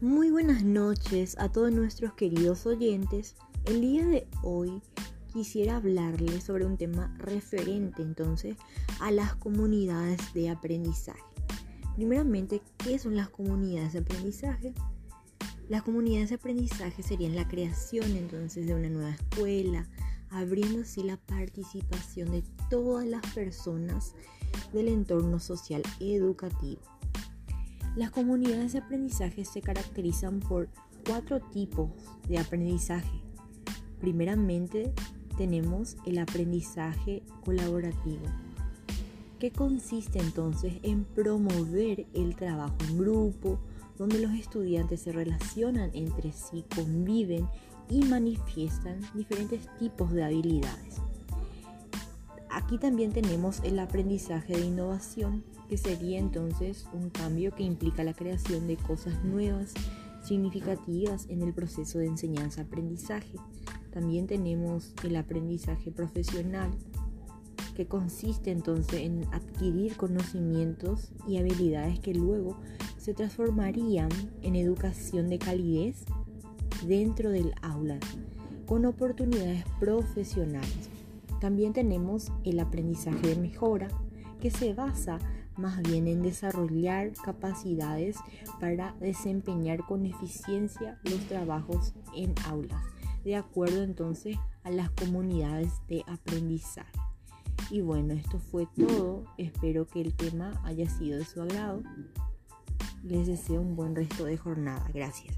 Muy buenas noches a todos nuestros queridos oyentes. El día de hoy quisiera hablarles sobre un tema referente entonces a las comunidades de aprendizaje. Primeramente, ¿qué son las comunidades de aprendizaje? Las comunidades de aprendizaje serían la creación entonces de una nueva escuela, abriendo así la participación de todas las personas del entorno social educativo. Las comunidades de aprendizaje se caracterizan por cuatro tipos de aprendizaje. Primeramente tenemos el aprendizaje colaborativo, que consiste entonces en promover el trabajo en grupo, donde los estudiantes se relacionan entre sí, conviven y manifiestan diferentes tipos de habilidades. Aquí también tenemos el aprendizaje de innovación, que sería entonces un cambio que implica la creación de cosas nuevas, significativas en el proceso de enseñanza-aprendizaje. También tenemos el aprendizaje profesional, que consiste entonces en adquirir conocimientos y habilidades que luego se transformarían en educación de calidez dentro del aula, con oportunidades profesionales. También tenemos el aprendizaje de mejora, que se basa más bien en desarrollar capacidades para desempeñar con eficiencia los trabajos en aulas, de acuerdo entonces a las comunidades de aprendizaje. Y bueno, esto fue todo. Espero que el tema haya sido de su agrado. Les deseo un buen resto de jornada. Gracias.